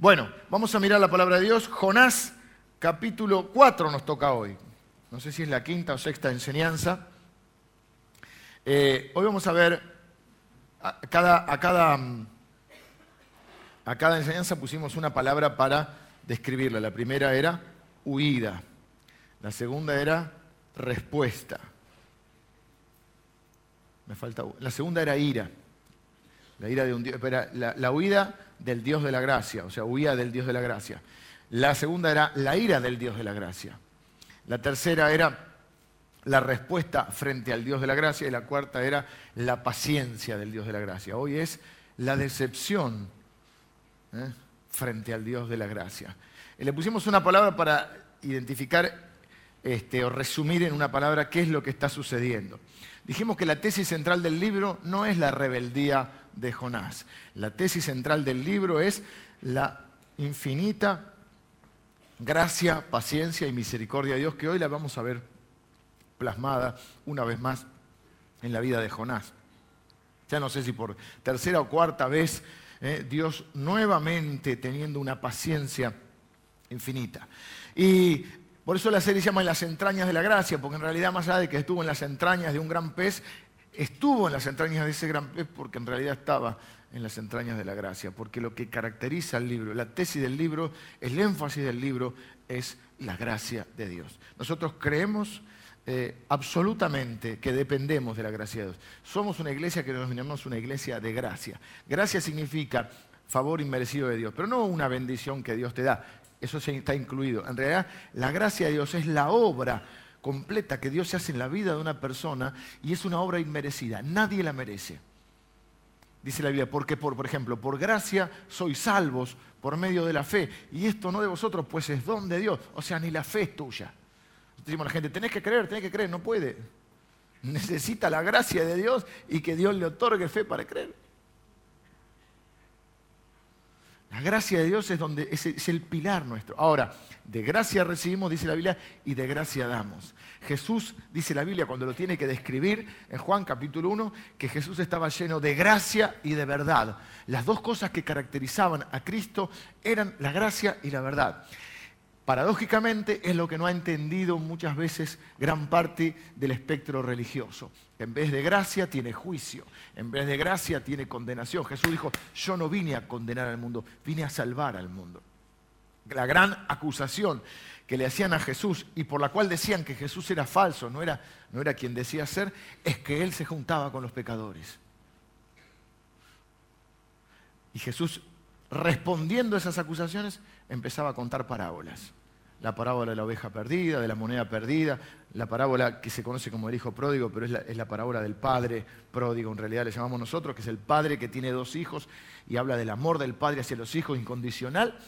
Bueno, vamos a mirar la palabra de Dios. Jonás, capítulo 4 nos toca hoy. No sé si es la quinta o sexta enseñanza. Eh, hoy vamos a ver, a cada, a, cada, a cada enseñanza pusimos una palabra para describirla. La primera era huida. La segunda era respuesta. Me falta. La segunda era ira. La ira de un Dios. La, la huida del Dios de la gracia, o sea, huía del Dios de la gracia. La segunda era la ira del Dios de la gracia. La tercera era la respuesta frente al Dios de la gracia y la cuarta era la paciencia del Dios de la gracia. Hoy es la decepción ¿eh? frente al Dios de la gracia. Y le pusimos una palabra para identificar este, o resumir en una palabra qué es lo que está sucediendo. Dijimos que la tesis central del libro no es la rebeldía de Jonás. La tesis central del libro es la infinita gracia, paciencia y misericordia de Dios, que hoy la vamos a ver plasmada una vez más en la vida de Jonás. Ya no sé si por tercera o cuarta vez eh, Dios nuevamente teniendo una paciencia infinita. Y por eso la serie se llama En las entrañas de la gracia, porque en realidad más allá de que estuvo en las entrañas de un gran pez, estuvo en las entrañas de ese gran pez porque en realidad estaba en las entrañas de la gracia, porque lo que caracteriza al libro, la tesis del libro, el énfasis del libro es la gracia de Dios. Nosotros creemos eh, absolutamente que dependemos de la gracia de Dios. Somos una iglesia que denominamos una iglesia de gracia. Gracia significa favor inmerecido de Dios, pero no una bendición que Dios te da. Eso está incluido. En realidad, la gracia de Dios es la obra completa que Dios hace en la vida de una persona y es una obra inmerecida. Nadie la merece. Dice la Biblia, porque por, por ejemplo, por gracia sois salvos por medio de la fe. Y esto no de vosotros, pues es don de Dios. O sea, ni la fe es tuya. Decimos a la gente, tenés que creer, tenés que creer, no puede. Necesita la gracia de Dios y que Dios le otorgue fe para creer. La gracia de Dios es, donde, es, el pilar nuestro. Ahora, de gracia recibimos, dice la Biblia, y de gracia damos. Jesús, dice la Biblia, cuando lo tiene que describir en Juan capítulo 1, que Jesús estaba lleno de gracia y de verdad. Las dos cosas que caracterizaban a Cristo eran la gracia y la verdad paradójicamente es lo que no ha entendido muchas veces gran parte del espectro religioso. En vez de gracia tiene juicio, en vez de gracia tiene condenación. Jesús dijo, yo no vine a condenar al mundo, vine a salvar al mundo. La gran acusación que le hacían a Jesús y por la cual decían que Jesús era falso, no era, no era quien decía ser, es que él se juntaba con los pecadores. Y Jesús, respondiendo a esas acusaciones, empezaba a contar parábolas la parábola de la oveja perdida, de la moneda perdida, la parábola que se conoce como el hijo pródigo, pero es la, parábola del padre pródigo, en realidad le llamamos nosotros, que es el padre que tiene dos hijos y habla del amor del padre hacia los hijos incondicional.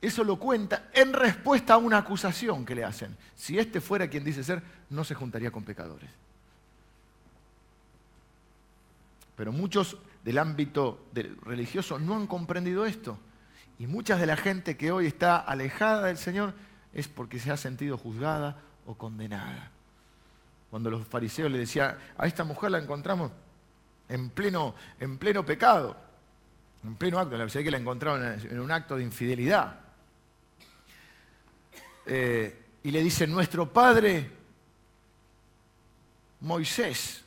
Eso lo cuenta en respuesta a una acusación que le hacen. Si este fuera quien dice ser, no se juntaría con pecadores. Pero muchos del ámbito religioso no han comprendido esto. Y mucha de la gente que hoy está alejada del Señor es porque se ha sentido juzgada o condenada. Cuando los fariseos le decían, a esta mujer la encontramos en pleno, en pleno pecado, en pleno acto, la verdad que la encontraron en un acto de infidelidad. Eh, y le dicen, nuestro padre Moisés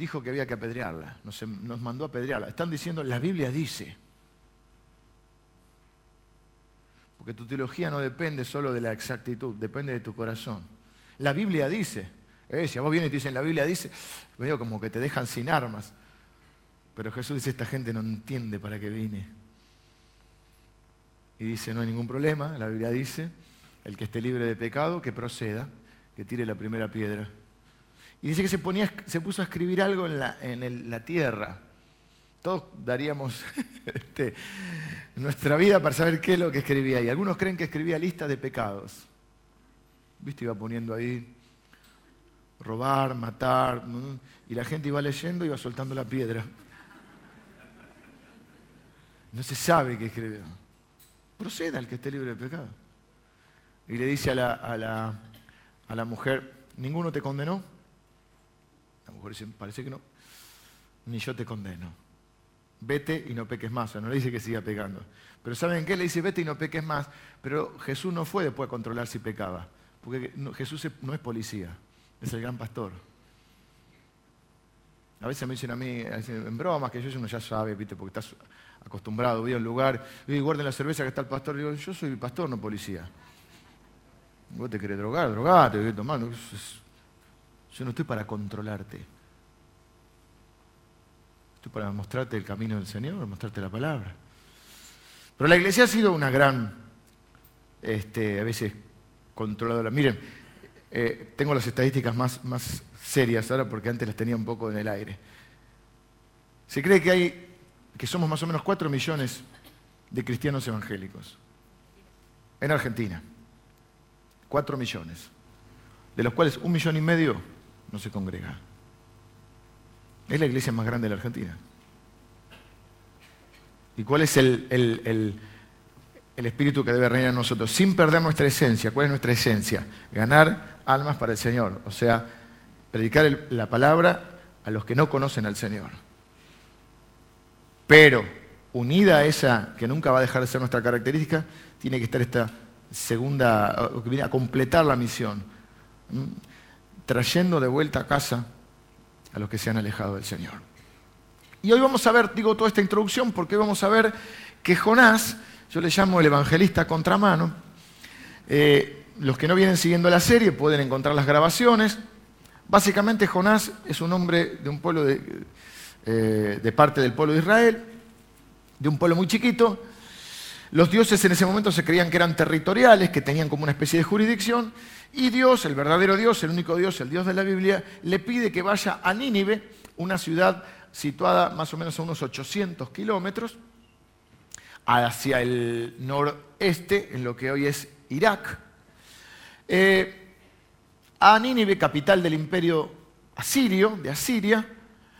dijo que había que apedrearla, nos, mandó a apedrearla. Están diciendo, la Biblia dice. Porque tu teología no depende solo de la exactitud, depende de tu corazón. La Biblia dice. Eh, si a vos vienes y te dicen, la Biblia dice, veo como que te dejan sin armas. Pero Jesús dice, esta gente no entiende para qué vine. Y dice, no hay ningún problema, la Biblia dice, el que esté libre de pecado, que proceda, que tire la primera piedra. Y dice que se, ponía, se puso a escribir algo en la, en la tierra. Todos daríamos este, nuestra vida para saber qué es lo que escribía. Y algunos creen que escribía listas de pecados. ¿Viste? Iba poniendo ahí robar, matar. Y la gente iba leyendo y iba soltando la piedra. No se sabe qué escribió. Proceda el que esté libre de pecado. Y le dice a la, a la, a la mujer, ¿ninguno te condenó? A lo mejor dicen, parece que no. Ni yo te condeno. vete y no peques más. O sea, no le dice que siga pecando. Pero ¿saben qué? Le dice, vete y no peques más. Pero Jesús no fue después a controlar si pecaba. Porque Jesús no es policía, es el gran pastor. A veces me dicen a mí, en bromas, que yo uno ya sabe, ¿viste? porque estás acostumbrado, voy al lugar, y guarden la cerveza que está el pastor. digo, yo soy pastor, no policía. Vos te querés drogar, drogate, te querés tomar. Yo no estoy para controlarte. Estoy para mostrarte el camino del Señor, mostrarte la palabra. Pero la iglesia ha sido una gran, este, a veces, controladora. Miren, eh, tengo las estadísticas más, más serias ahora porque antes las tenía un poco en el aire. Se cree que hay, que somos más o menos 4 millones de cristianos evangélicos en Argentina. 4 millones, de los cuales un millón y medio no se congrega. Es la iglesia más grande de la Argentina. ¿Y cuál es el, el, espíritu que debe reinar en nosotros? Sin perder nuestra esencia. ¿Cuál es nuestra esencia? Ganar almas para el Señor. O sea, predicar la palabra a los que no conocen al Señor. Pero, unida a esa que nunca va a dejar de ser nuestra característica, tiene que estar esta segunda, que viene a completar la misión, trayendo de vuelta a casa a los que se han alejado del Señor. Y hoy vamos a ver, digo toda esta introducción, porque hoy vamos a ver que Jonás, yo le llamo el evangelista contramano, eh, los que no vienen siguiendo la serie pueden encontrar las grabaciones, Básicamente Jonás es un hombre de un pueblo eh, de parte del pueblo de Israel, de un pueblo muy chiquito. Los dioses en ese momento se creían que eran territoriales, que tenían como una especie de jurisdicción, y Dios, el verdadero Dios, el único Dios, el Dios de la Biblia, le pide que vaya a Nínive, una ciudad situada más o menos a unos 800 kilómetros, hacia el noreste, en lo que hoy es Irak. Eh, a Nínive, capital del imperio asirio, de Asiria,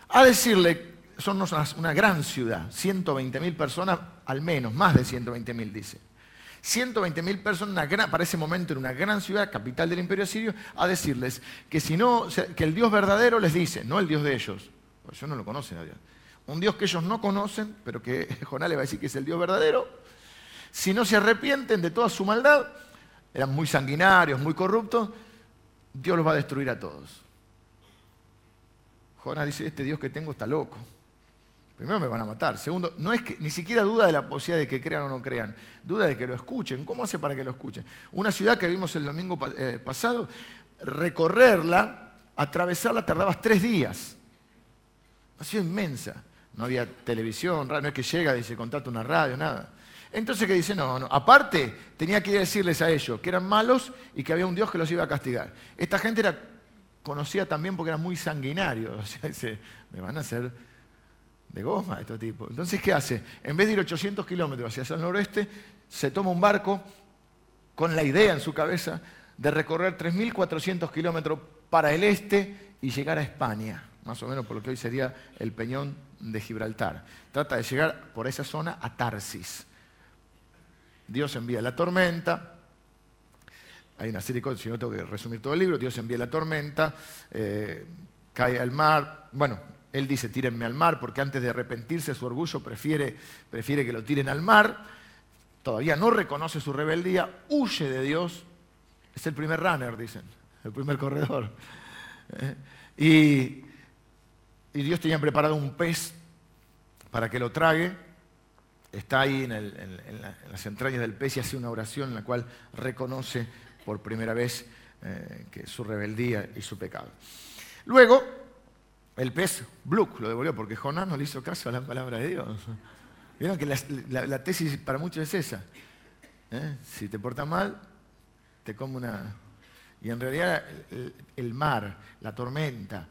a decirle, son una, gran ciudad, 120.000 personas al menos, más de 120.000 dice. 120.000 personas, para ese momento en una gran ciudad, capital del imperio asirio, a decirles que si no, que el Dios verdadero les dice, no el Dios de ellos, porque ellos no lo conocen a Dios, un Dios que ellos no conocen, pero que Jonás le va a decir que es el Dios verdadero, si no se arrepienten de toda su maldad, eran muy sanguinarios, muy corruptos, Dios los va a destruir a todos. Jonás dice, este Dios que tengo está loco. Primero me van a matar. Segundo, no es que ni siquiera duda de la posibilidad de que crean o no crean. Duda de que lo escuchen. ¿Cómo hace para que lo escuchen? Una ciudad que vimos el domingo eh, pasado, recorrerla, atravesarla, tardabas tres días. Una ciudad inmensa. No había televisión, no es que llega y se contacta una radio, nada. Entonces que dice, no, no, aparte tenía que decirles a ellos que eran malos y que había un Dios que los iba a castigar. Esta gente era conocida también porque eran muy sanguinarios, o sea, dice, me van a hacer de goma estos tipos. Entonces, ¿qué hace? En vez de ir 800 kilómetros hacia el noroeste, se toma un barco con la idea en su cabeza de recorrer 3.400 kilómetros para el este y llegar a España, más o menos por lo que hoy sería el peñón de Gibraltar. Trata de llegar por esa zona a Tarsis. Dios envía la tormenta. Hay una serie de cosas, si no tengo que resumir todo el libro. Dios envía la tormenta, eh, cae al mar. Bueno, él dice, tírenme al mar, porque antes de arrepentirse su orgullo prefiere, que lo tiren al mar. Todavía no reconoce su rebeldía, huye de Dios. Es el primer runner, dicen, el primer corredor. Eh, y, y Dios tenía preparado un pez para que lo trague está ahí en, las entrañas del pez y hace una oración en la cual reconoce por primera vez eh, que su rebeldía y su pecado. Luego, el pez, Bluck, lo devolvió porque Jonás no le hizo caso a la palabra de Dios. Vieron que la, tesis para muchos es esa. ¿eh? Si te portas mal, te come una... Y en realidad el, mar, la tormenta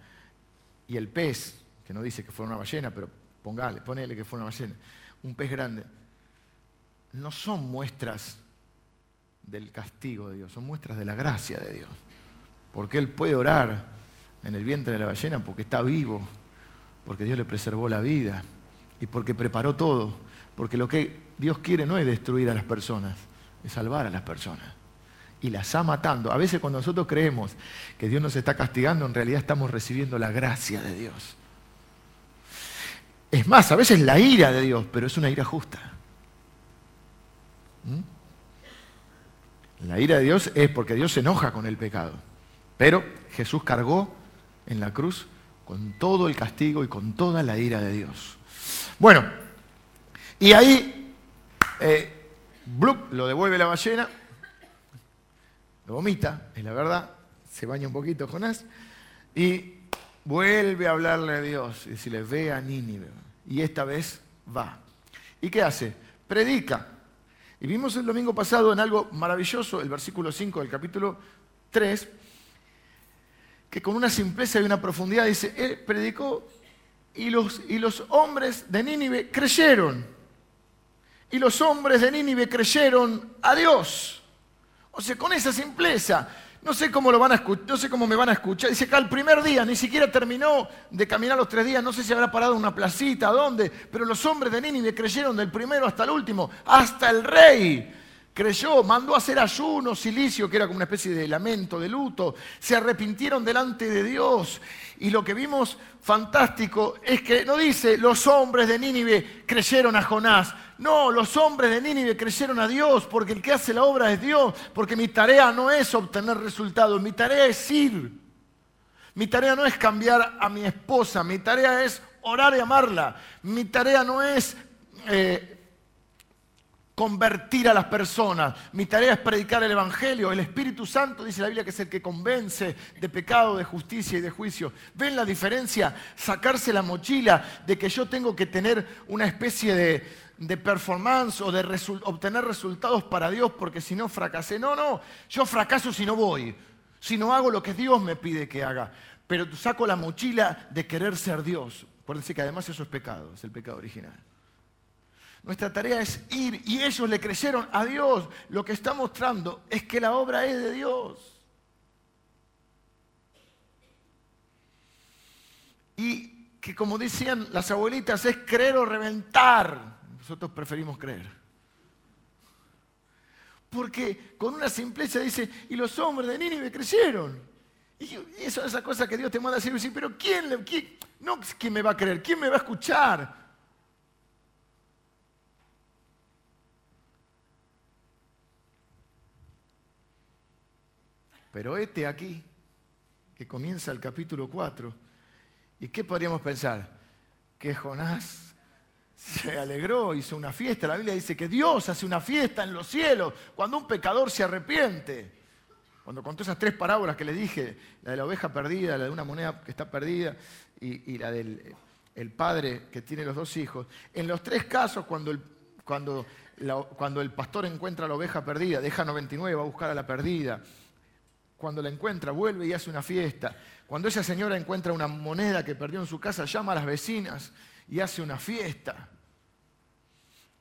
y el pez, que no dice que fue una ballena, pero póngale, ponele que fue una ballena, un pez grande, no son muestras del castigo de Dios, son muestras de la gracia de Dios. Porque Él puede orar en el vientre de la ballena porque está vivo, porque Dios le preservó la vida y porque preparó todo. Porque lo que Dios quiere no es destruir a las personas, es salvar a las personas. Y las está matando. A veces cuando nosotros creemos que Dios nos está castigando, en realidad estamos recibiendo la gracia de Dios. Es más, a veces la ira de Dios, pero es una ira justa. ¿Mm? La ira de Dios es porque Dios se enoja con el pecado. Pero Jesús cargó en la cruz con todo el castigo y con toda la ira de Dios. Bueno, y ahí eh, lo devuelve la ballena, lo vomita, es la verdad, se baña un poquito Jonás, y vuelve a hablarle a Dios y decirle, ve a Nínive. Y esta vez va. ¿Y qué hace? Predica. Y vimos el domingo pasado en algo maravilloso, el versículo 5 del capítulo 3, que con una simpleza y una profundidad dice, él predicó y los, y los hombres de Nínive creyeron. Y los hombres de Nínive creyeron a Dios. O sea, con esa simpleza. No sé cómo lo van a escuchar, no sé cómo me van a escuchar. Dice que al primer día, ni siquiera terminó de caminar los tres días, no sé si habrá parado en una placita, dónde, pero los hombres de Nínive creyeron del primero hasta el último, hasta el rey creyó, mandó a hacer ayuno, silicio, que era como una especie de lamento, de luto, se arrepintieron delante de Dios. Y lo que vimos fantástico es que no dice los hombres de Nínive creyeron a Jonás, no, los hombres de Nínive creyeron a Dios, porque el que hace la obra es Dios, porque mi tarea no es obtener resultados, mi tarea es ir. Mi tarea no es cambiar a mi esposa, mi tarea es orar y amarla. Mi tarea no es eh, convertir a las personas. Mi tarea es predicar el Evangelio. El Espíritu Santo, dice la Biblia, que es el que convence de pecado, de justicia y de juicio. ¿Ven la diferencia? Sacarse la mochila de que yo tengo que tener una especie de, performance o de obtener resultados para Dios porque si no fracasé. No, no, yo fracaso si no voy, si no hago lo que Dios me pide que haga. Pero saco la mochila de querer ser Dios. Decir que además eso es pecado, es el pecado original. Nuestra tarea es ir y ellos le creyeron a Dios. Lo que está mostrando es que la obra es de Dios. Y que como decían las abuelitas, es creer o reventar. Nosotros preferimos creer. Porque con una simpleza dice, y los hombres de Nínive creyeron. Y eso es esa cosa que Dios te manda a decir, pero ¿quién, me va a creer? ¿Quién me va a escuchar? Pero este aquí, que comienza el capítulo 4, ¿y qué podríamos pensar? Que Jonás se alegró, hizo una fiesta. La Biblia dice que Dios hace una fiesta en los cielos cuando un pecador se arrepiente. Cuando contó esas tres parábolas que le dije, la de la oveja perdida, la de una moneda que está perdida y, la del el padre que tiene los dos hijos, en los tres casos cuando el, cuando, cuando el pastor encuentra la oveja perdida, deja 99, va a buscar a la perdida, cuando la encuentra, vuelve y hace una fiesta. Cuando esa señora encuentra una moneda que perdió en su casa, llama a las vecinas y hace una fiesta.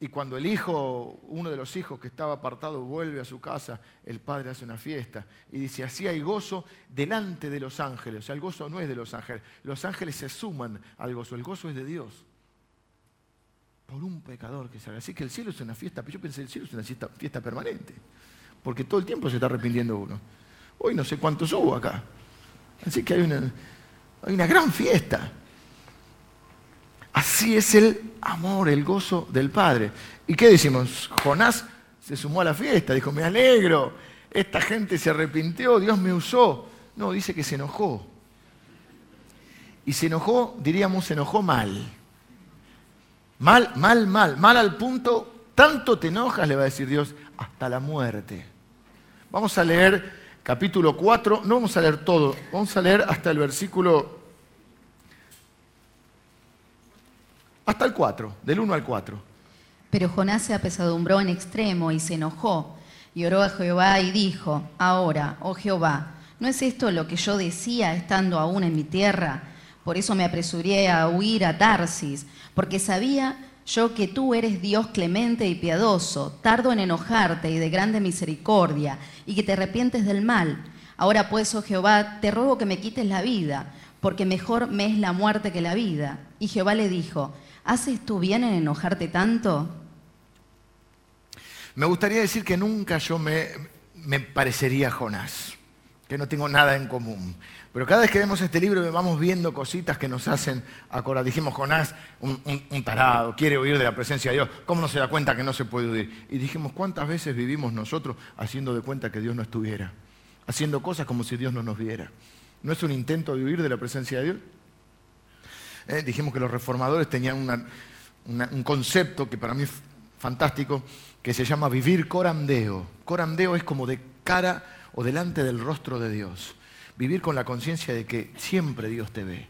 Y cuando el hijo, uno de los hijos que estaba apartado, vuelve a su casa, el padre hace una fiesta. Y dice, así hay gozo delante de los ángeles. O sea, el gozo no es de los ángeles. Los ángeles se suman al gozo. El gozo es de Dios. Por un pecador que sale. Así que el cielo es una fiesta. Yo pensé, el cielo es una fiesta, fiesta permanente. Porque todo el tiempo se está arrepintiendo uno. Hoy no sé cuántos hubo acá. Así que hay una, hay una gran fiesta. Así es el amor, el gozo del Padre. ¿Y qué decimos? Jonás se sumó a la fiesta, dijo, me alegro, esta gente se arrepintió, Dios me usó. No, dice que se enojó. Y se enojó, diríamos, se enojó mal. Mal, mal, mal, mal al punto, tanto te enojas, le va a decir Dios, hasta la muerte. Vamos a leer capítulo 4, no vamos a leer todo, vamos a leer hasta el versículo, hasta el 4, del 1 al 4. Pero Jonás se apesadumbró en extremo y se enojó, y oró a Jehová y dijo, ahora, oh Jehová, ¿no es esto lo que yo decía estando aún en mi tierra? Por eso me apresuré a huir a Tarsis, porque sabía yo que tú eres Dios clemente y piadoso, tardo en enojarte y de grande misericordia, y que te arrepientes del mal. Ahora pues, oh Jehová, te ruego que me quites la vida, porque mejor me es la muerte que la vida. Y Jehová le dijo, ¿haces tú bien en enojarte tanto? Me gustaría decir que nunca yo me, me parecería Jonás. que no tengo nada en común. Pero cada vez que vemos este libro vamos viendo cositas que nos hacen acordar. Dijimos, Jonás, un, un, tarado, quiere huir de la presencia de Dios. ¿Cómo no se da cuenta que no se puede huir? Y dijimos, ¿cuántas veces vivimos nosotros haciendo de cuenta que Dios no estuviera? Haciendo cosas como si Dios no nos viera. ¿No es un intento de huir de la presencia de Dios? Eh, dijimos que los reformadores tenían un concepto que para mí es fantástico, que se llama vivir corandeo. Corandeo es como de cara o delante del rostro de Dios. Vivir con la conciencia de que siempre Dios te ve,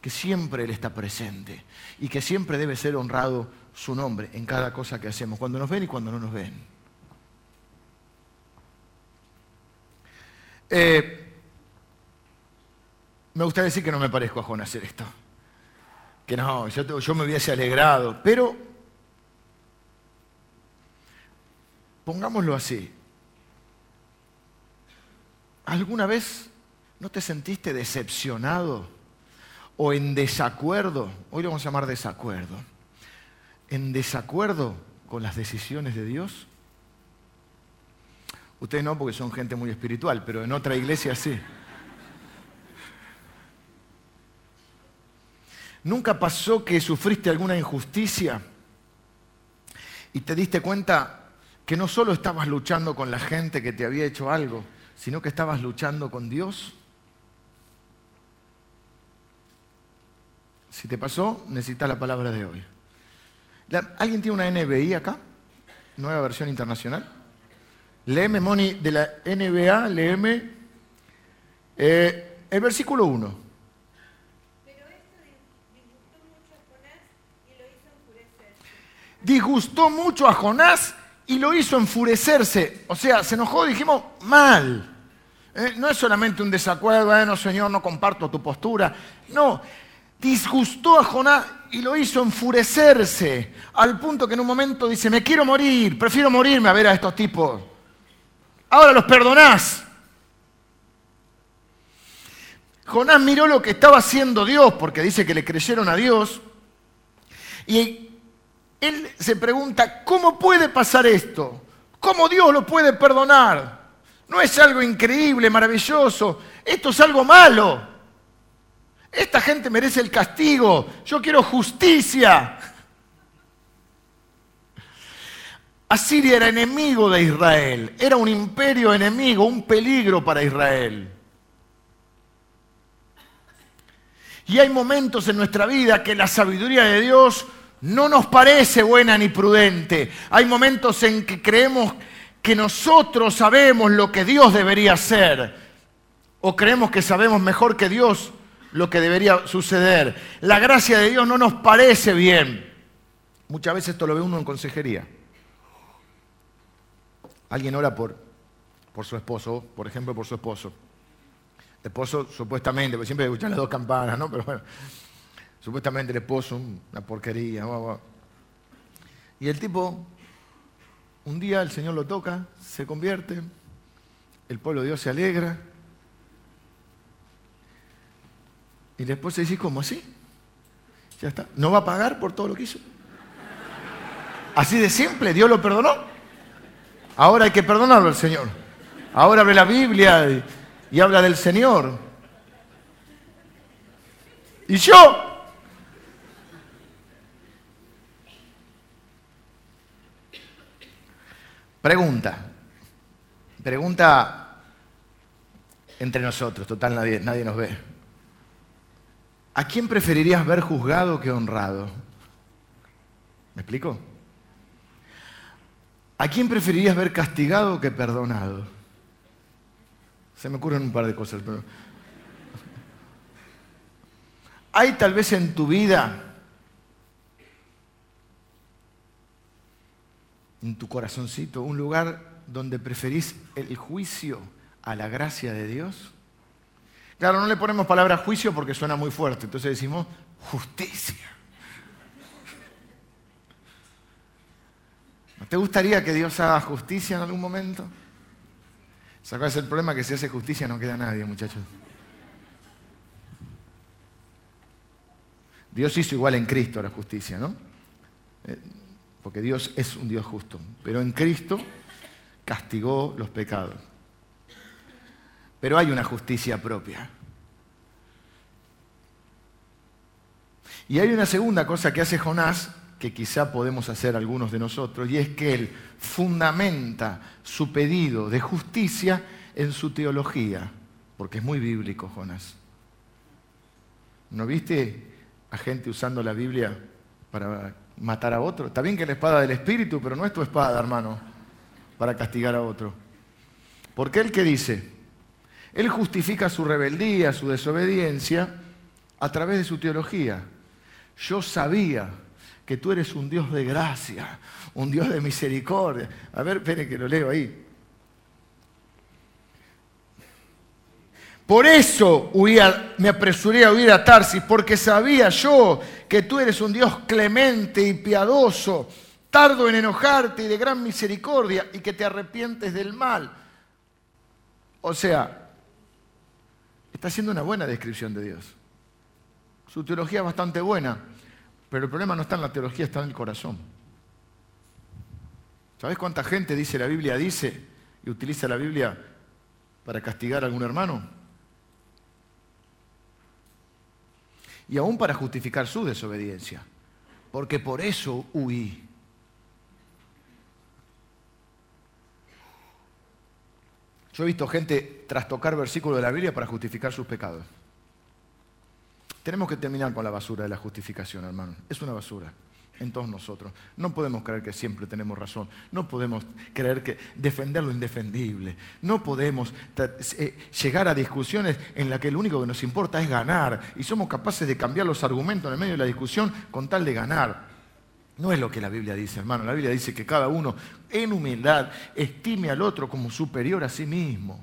que siempre Él está presente y que siempre debe ser honrado su nombre en cada cosa que hacemos, cuando nos ven y cuando no nos ven. Eh, me gustaría decir que no me parezco a Juan hacer esto, que no, yo me hubiese alegrado, pero pongámoslo así, ¿Alguna vez no te sentiste decepcionado o en desacuerdo? Hoy lo vamos a llamar desacuerdo. ¿En desacuerdo con las decisiones de Dios? Ustedes no, porque son gente muy espiritual, pero en otra iglesia sí. ¿Nunca pasó que sufriste alguna injusticia y te diste cuenta que no solo estabas luchando con la gente que te había hecho algo, sino que estabas luchando con Dios? Si te pasó, necesitas la palabra de hoy. ¿Alguien tiene una NBI acá? Nueva versión internacional. Léeme, Moni, de la NBA, léeme eh, el versículo 1. Disgustó mucho a Jonás y lo hizo enfurecerse. O sea, se enojó, dijimos, mal. Eh, no es solamente un desacuerdo, bueno, Señor, no comparto tu postura. No, disgustó a Jonás y lo hizo enfurecerse, al punto que en un momento dice, me quiero morir, prefiero morirme a ver a estos tipos. Ahora los perdonás. Jonás miró lo que estaba haciendo Dios, porque dice que le creyeron a Dios, y él se pregunta, ¿cómo puede pasar esto? ¿Cómo Dios lo puede perdonar? No es algo increíble, maravilloso. Esto es algo malo. Esta gente merece el castigo. Yo quiero justicia. Asiria era enemigo de Israel. Era un imperio enemigo, un peligro para Israel. Y hay momentos en nuestra vida que la sabiduría de Dios no nos parece buena ni prudente. Hay momentos en que creemos que nosotros sabemos lo que Dios debería hacer o creemos que sabemos mejor que Dios lo que debería suceder. La gracia de Dios no nos parece bien. Muchas veces esto lo ve uno en consejería. Alguien ora por, por su esposo, por ejemplo, por su esposo. esposo supuestamente, porque siempre escuchan las dos campanas, ¿no? Pero bueno, Supuestamente el esposo, una porquería. Y el tipo, un día el Señor lo toca, se convierte, el pueblo de Dios se alegra. Y la esposa dice, ¿cómo así? Ya está. ¿No va a pagar por todo lo que hizo? Así de simple, Dios lo perdonó. Ahora hay que perdonarlo al Señor. Ahora abre la Biblia y, y habla del Señor. Y yo Pregunta. Pregunta entre nosotros, total nadie, nadie nos ve. ¿A quién preferirías ver juzgado que honrado? ¿Me explico? ¿A quién preferirías ver castigado que perdonado? Se me ocurren un par de cosas, pero... ¿Hay tal vez en tu vida en tu corazoncito, un lugar donde preferís el juicio a la gracia de Dios? Claro, no le ponemos palabra juicio porque suena muy fuerte, entonces decimos justicia. ¿No te gustaría que Dios haga justicia en algún momento? ¿Sabes es el problema? Que si hace justicia no queda nadie, muchachos. Dios hizo igual en Cristo la justicia, ¿no? Eh, porque Dios es un Dios justo, pero en Cristo castigó los pecados. Pero hay una justicia propia. Y hay una segunda cosa que hace Jonás, que quizá podemos hacer algunos de nosotros, y es que él fundamenta su pedido de justicia en su teología, porque es muy bíblico Jonás. ¿No viste a gente usando la Biblia para matar a otro? Está bien que la espada del Espíritu, pero no es tu espada, hermano, para castigar a otro. Porque él qué dice? Él justifica su rebeldía, su desobediencia, a través de su teología. Yo sabía que tú eres un Dios de gracia, un Dios de misericordia. A ver, espere que lo leo ahí. Por eso me apresuré a huir a Tarsis, porque sabía yo que tú eres un Dios clemente y piadoso, tardo en enojarte y de gran misericordia, y que te arrepientes del mal. O sea, está haciendo una buena descripción de Dios. Su teología es bastante buena, pero el problema no está en la teología, está en el corazón. ¿Sabes cuánta gente dice la Biblia dice y utiliza la Biblia para castigar a algún hermano? y aún para justificar su desobediencia, porque por eso huí. Yo he visto gente trastocar versículos de la Biblia para justificar sus pecados. Tenemos que terminar con la basura de la justificación, hermano. Es una basura en todos nosotros. No podemos creer que siempre tenemos razón. No podemos creer que defender lo indefendible. No podemos eh, llegar a discusiones en las que lo único que nos importa es ganar y somos capaces de cambiar los argumentos en el medio de la discusión con tal de ganar. No es lo que la Biblia dice, hermano. La Biblia dice que cada uno en humildad estime al otro como superior a sí mismo.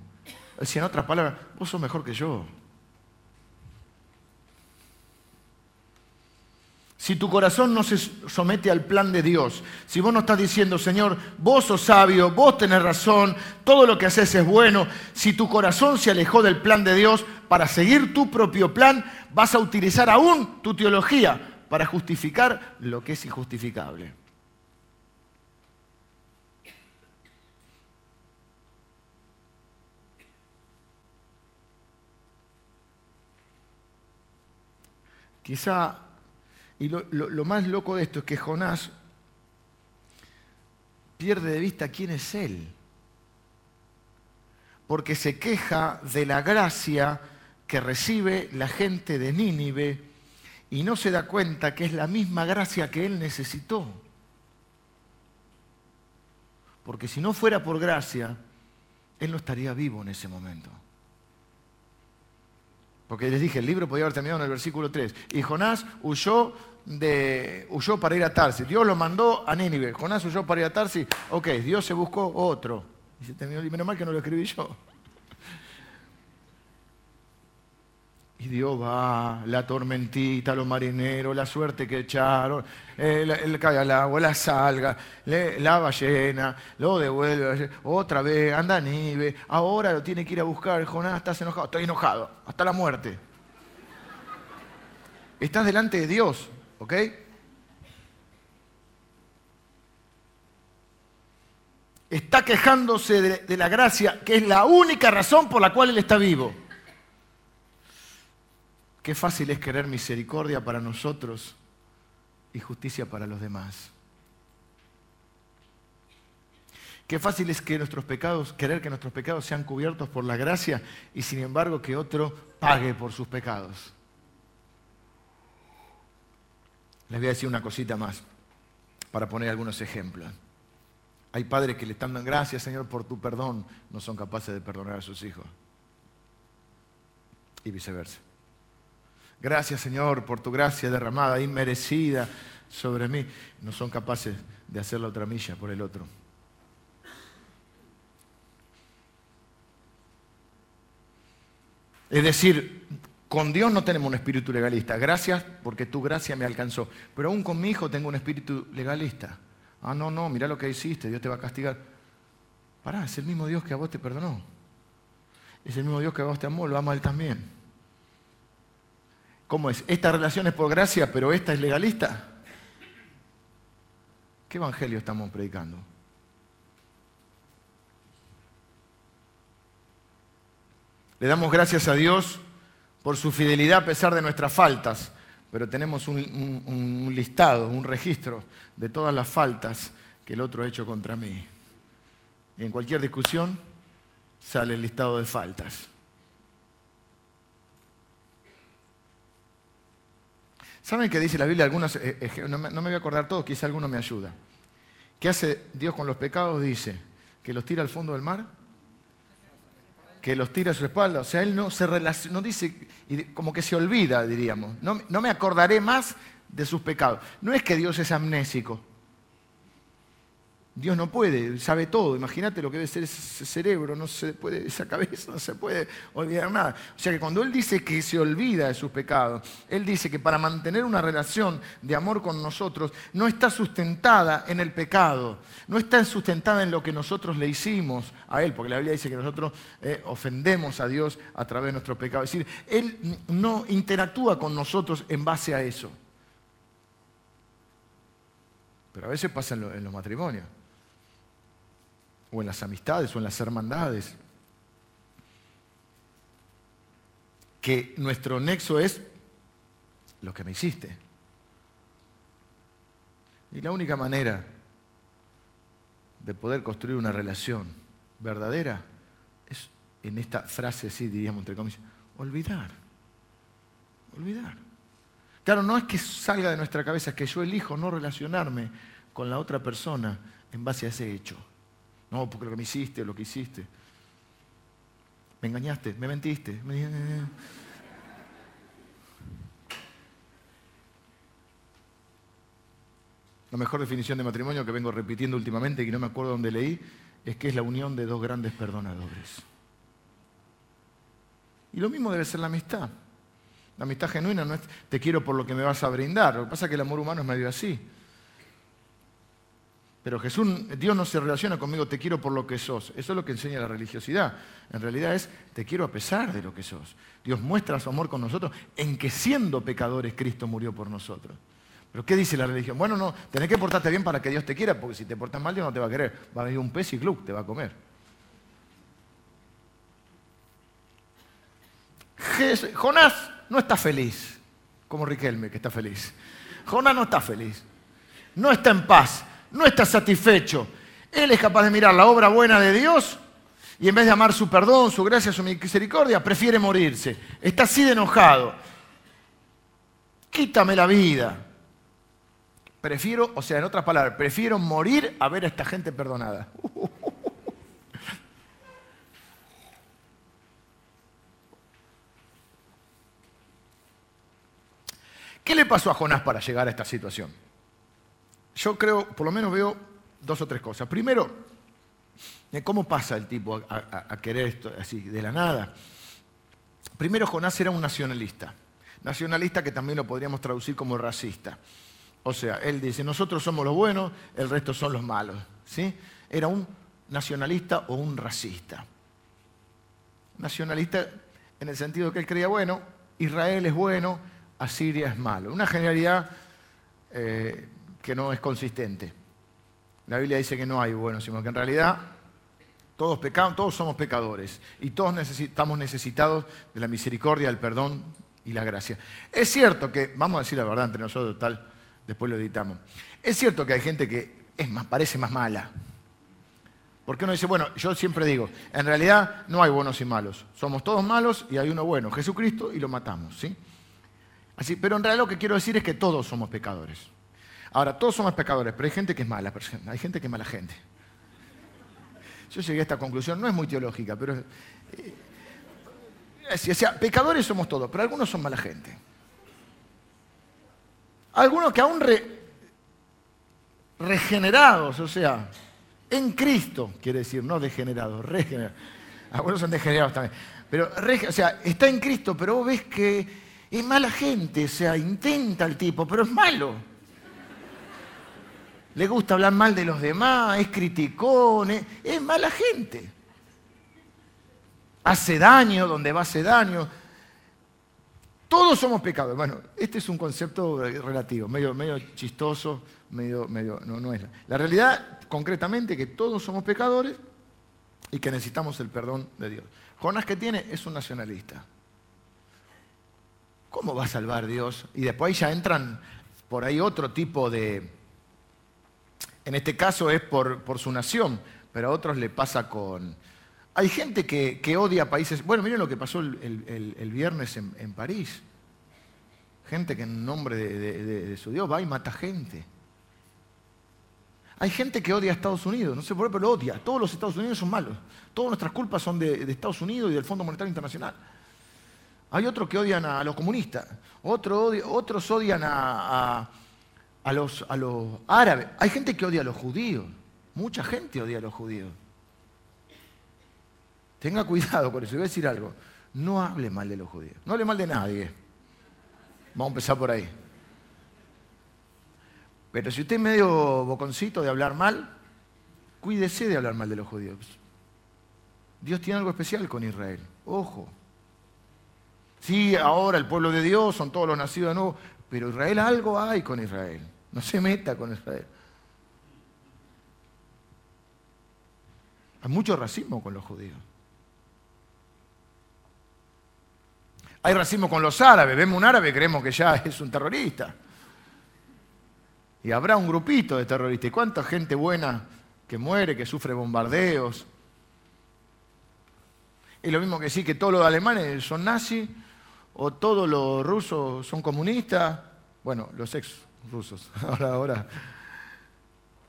Es en otras palabras, vos sos mejor que yo. Si tu corazón no se somete al plan de Dios, si vos no estás diciendo, Señor, vos sos sabio, vos tenés razón, todo lo que haces es bueno, si tu corazón se alejó del plan de Dios para seguir tu propio plan, vas a utilizar aún tu teología para justificar lo que es injustificable. Quizá y lo, más loco de esto es que Jonás pierde de vista quién es él. Porque se queja de la gracia que recibe la gente de Nínive y no se da cuenta que es la misma gracia que él necesitó. Porque si no fuera por gracia, él no estaría vivo en ese momento. Porque les dije, el libro podía haber terminado en el versículo 3. Y Jonás huyó de, huyó para ir a Tarsis. Dios lo mandó a Nínive. Jonás huyó para ir a Tarsis. Ok, Dios se buscó otro. Y se terminó, y menos mal que no lo escribí yo. Y Dios va, la tormentita, los marineros, la suerte que echaron, el, el cae al agua, la salga, la ballena, lo devuelve, otra vez, anda a Nive, ahora lo tiene que ir a buscar. Jonás, estás enojado, estoy enojado, hasta la muerte. Estás delante de Dios, ¿Ok? Está quejándose de, la gracia, que es la única razón por la cual Él está vivo. Qué fácil es querer misericordia para nosotros y justicia para los demás. Qué fácil es que nuestros pecados, querer que nuestros pecados sean cubiertos por la gracia y sin embargo que otro pague por sus pecados. Les voy a decir una cosita más para poner algunos ejemplos. Hay padres que le están dando gracias, Señor, por tu perdón, no son capaces de perdonar a sus hijos. Y viceversa. Gracias, Señor, por tu gracia derramada, inmerecida sobre mí. No son capaces de hacer la otra milla por el otro. Es decir, con Dios no tenemos un espíritu legalista. Gracias porque tu gracia me alcanzó. Pero aún con mi hijo tengo un espíritu legalista. Ah, no, no, mira lo que hiciste, Dios te va a castigar. Pará, es el mismo Dios que a vos te perdonó. Es el mismo Dios que a vos te amó, lo ama Él también. ¿Cómo es? Esta relación es por gracia, pero esta es legalista. ¿Qué evangelio estamos predicando? Le damos gracias a Dios por su fidelidad a pesar de nuestras faltas, pero tenemos un, listado, un registro de todas las faltas que el otro ha hecho contra mí. Y en cualquier discusión sale el listado de faltas. ¿Saben qué dice la Biblia? Eh, eh, no me voy a acordar todo, quizá alguno me ayuda. ¿Qué hace Dios con los pecados? Dice que los tira al fondo del mar, que los tira a su espalda. O sea, Él no, se no dice, como que se olvida, diríamos. No, no me acordaré más de sus pecados. No es que Dios es amnésico. Dios no puede, sabe todo. Imagínate lo que debe ser ese cerebro, no se puede, esa cabeza no se puede olvidar nada. O sea que cuando Él dice que se olvida de sus pecados, Él dice que para mantener una relación de amor con nosotros no está sustentada en el pecado, no está sustentada en lo que nosotros le hicimos a Él, porque la Biblia dice que nosotros eh, ofendemos a Dios a través de nuestro pecado. Es decir, Él no interactúa con nosotros en base a eso. Pero a veces pasa en los matrimonios o en las amistades o en las hermandades. Que nuestro nexo es lo que me hiciste. Y la única manera de poder construir una relación verdadera es en esta frase así, diríamos entre comillas, olvidar. Olvidar. Claro, no es que salga de nuestra cabeza, que yo elijo no relacionarme con la otra persona en base a ese hecho. No, porque lo que me hiciste, lo que hiciste. Me engañaste, me mentiste. La mejor definición de matrimonio que vengo repitiendo últimamente y que no me acuerdo dónde leí es que es la unión de dos grandes perdonadores. Y lo mismo debe ser la amistad. La amistad genuina no es te quiero por lo que me vas a brindar. Lo que pasa es que el amor humano es medio así. Pero Jesús, Dios no se relaciona conmigo, te quiero por lo que sos. Eso es lo que enseña la religiosidad. En realidad es, te quiero a pesar de lo que sos. Dios muestra su amor con nosotros en que siendo pecadores Cristo murió por nosotros. Pero ¿qué dice la religión? Bueno, no, tenés que portarte bien para que Dios te quiera, porque si te portas mal Dios no te va a querer. Va a venir un pez y club, te va a comer. Jonás no está feliz, como Riquelme, que está feliz. Jonás no está feliz. No está en paz no está satisfecho. Él es capaz de mirar la obra buena de Dios y en vez de amar su perdón, su gracia, su misericordia, prefiere morirse. Está así de enojado. Quítame la vida. Prefiero, o sea, en otras palabras, prefiero morir a ver a esta gente perdonada. ¿Qué le pasó a Jonás para llegar a esta situación? Yo creo, por lo menos veo dos o tres cosas. Primero, ¿cómo pasa el tipo a, querer esto así de la nada? Primero, Jonás era un nacionalista. Nacionalista que también lo podríamos traducir como racista. O sea, él dice, nosotros somos los buenos, el resto son los malos. ¿Sí? Era un nacionalista o un racista. Nacionalista en el sentido que él creía, bueno, Israel es bueno, Asiria es malo. Una generalidad eh, que no es consistente. La Biblia dice que no hay bueno, sino que en realidad todos pecamos, todos somos pecadores y todos estamos necesitados de la misericordia, el perdón y la gracia. Es cierto que, vamos a decir la verdad entre nosotros, tal, después lo editamos. Es cierto que hay gente que es más, parece más mala. Porque uno dice, bueno, yo siempre digo, en realidad no hay buenos y malos. Somos todos malos y hay uno bueno, Jesucristo, y lo matamos, ¿sí? Así, pero en realidad lo que quiero decir es que todos somos pecadores. Ahora, todos somos pecadores, pero hay gente que es mala hay gente que es mala gente. Yo llegué a esta conclusión, no es muy teológica, pero... Eh, o sea, pecadores somos todos, pero algunos son mala gente. Algunos que aún regenerados, o sea, en Cristo, quiere decir, no degenerados, regenerados. Algunos son degenerados también. Pero, o sea, está en Cristo, pero vos ves que es mala gente, o sea, intenta el tipo, pero es malo le gusta hablar mal de los demás, es criticón, es, mala gente. Hace daño donde va a hacer daño. Todos somos pecadores. Bueno, este es un concepto relativo, medio, medio chistoso, medio, medio, no, no es. La realidad, concretamente, que todos somos pecadores, y que necesitamos el perdón de Dios. Jonás que tiene es un nacionalista. ¿Cómo va a salvar Dios? Y después ya entran por ahí otro tipo de... En este caso es por, su nación, pero a otros le pasa con... Hay gente que, odia países... Bueno, miren lo que pasó el, viernes en, París. Gente que en nombre de, su Dios va y mata gente. Hay gente que odia a Estados Unidos, no sé por qué, pero lo odia. Todos los Estados Unidos son malos. Todas nuestras culpas son de, Estados Unidos y del Fondo Monetario Internacional. Hay otros que odian a, los comunistas, otros odian a, los, a los árabes. Hay gente que odia a los judíos. Mucha gente odia a los judíos. Tenga cuidado con eso. Voy a decir algo. No hable mal de los judíos. No hable mal de nadie. Vamos a empezar por ahí. Pero si usted es medio boconcito de hablar mal, cuídese de hablar mal de los judíos. Dios tiene algo especial con Israel. Ojo. Sí, ahora el pueblo de Dios son todos los nacidos de nuevo, pero Israel algo hay con Israel. No se meta con Israel. Hay mucho racismo con los judíos. Hay racismo con los árabes. Vemos un árabe, creemos que ya es un terrorista. Y habrá un grupito de terroristas. ¿Y cuánta gente buena que muere, que sufre bombardeos? Es lo mismo que decir que todos los alemanes son nazis o todos los rusos son comunistas. Bueno, los ex rusos. Ahora,